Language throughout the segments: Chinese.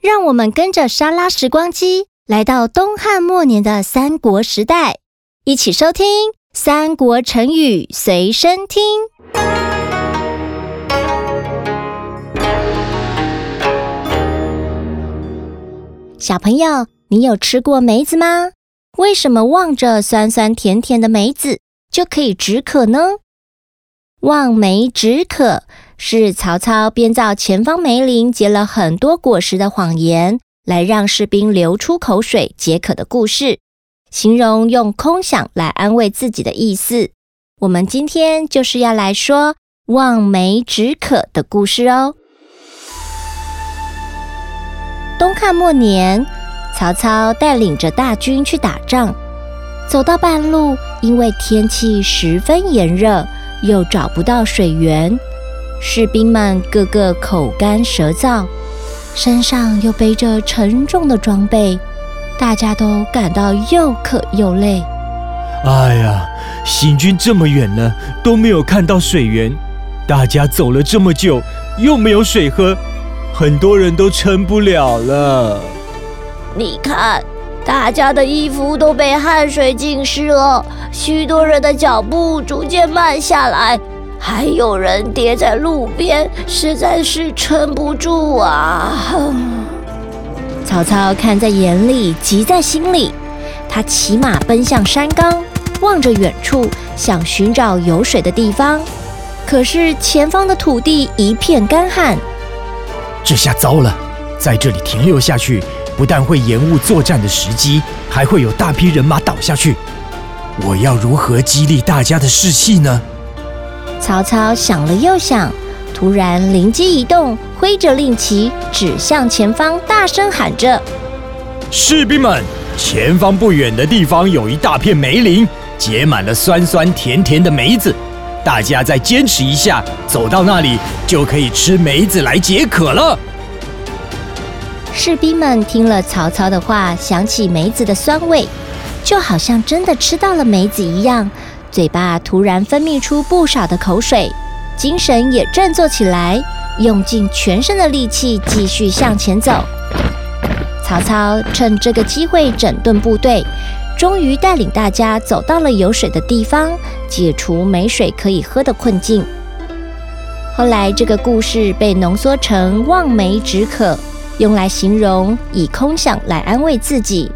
让我们跟着莎拉时光机来到东汉末年的三国时代，一起收听《三国成语随身听》。小朋友，你有吃过梅子吗？为什么望着酸酸甜甜的梅子就可以止渴呢？望梅止渴是曹操编造前方梅林结了很多果实的谎言，来让士兵流出口水解渴的故事，形容用空想来安慰自己的意思。我们今天就是要来说望梅止渴的故事哦。东汉末年，曹操带领着大军去打仗，走到半路，因为天气十分炎热，又找不到水源，士兵们个个口干舌燥，身上又背着沉重的装备，大家都感到又渴又累。哎呀，行军这么远了，都没有看到水源，大家走了这么久，又没有水喝。很多人都撑不了了。你看，大家的衣服都被汗水浸湿了，许多人的脚步逐渐慢下来，还有人跌在路边，实在是撑不住啊！曹操看在眼里，急在心里，他骑马奔向山岗，望着远处，想寻找有水的地方，可是前方的土地一片干旱。这下糟了，在这里停留下去，不但会延误作战的时机，还会有大批人马倒下去。我要如何激励大家的士气呢？曹操想了又想，突然灵机一动，挥着令旗指向前方，大声喊着：“士兵们，前方不远的地方有一大片梅林，结满了酸酸甜甜的梅子。”大家再坚持一下，走到那里就可以吃梅子来解渴了。士兵们听了曹操的话，想起梅子的酸味，就好像真的吃到了梅子一样，嘴巴突然分泌出不少的口水，精神也振作起来，用尽全身的力气继续向前走。曹操趁这个机会整顿部队。终于带领大家走到了有水的地方，解除没水可以喝的困境。后来，这个故事被浓缩成“望梅止渴”，用来形容以空想来安慰自己。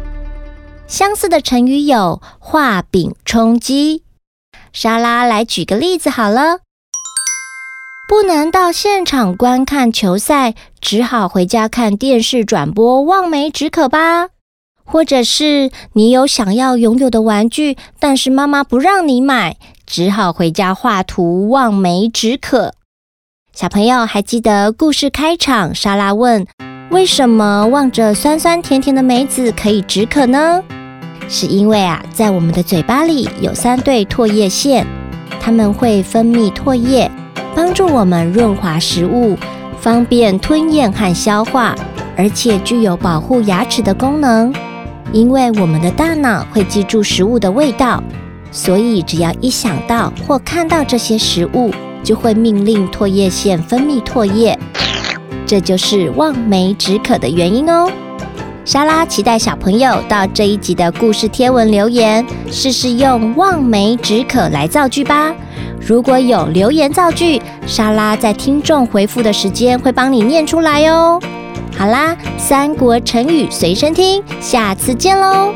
相似的成语有“画饼充饥”。莎拉来举个例子好了，不能到现场观看球赛，只好回家看电视转播，望梅止渴吧。或者是你有想要拥有的玩具，但是妈妈不让你买，只好回家画图望梅止渴。小朋友还记得故事开场，莎拉问：为什么望着酸酸甜甜的梅子可以止渴呢？是因为啊，在我们的嘴巴里有三对唾液腺，它们会分泌唾液，帮助我们润滑食物，方便吞咽和消化，而且具有保护牙齿的功能。因为我们的大脑会记住食物的味道，所以只要一想到或看到这些食物，就会命令唾液腺分泌唾液，这就是望梅止渴的原因哦。莎拉期待小朋友到这一集的故事贴文留言，试试用望梅止渴来造句吧。如果有留言造句，莎拉在听众回复的时间会帮你念出来哦。好啦，三国成语随身听，下次见喽。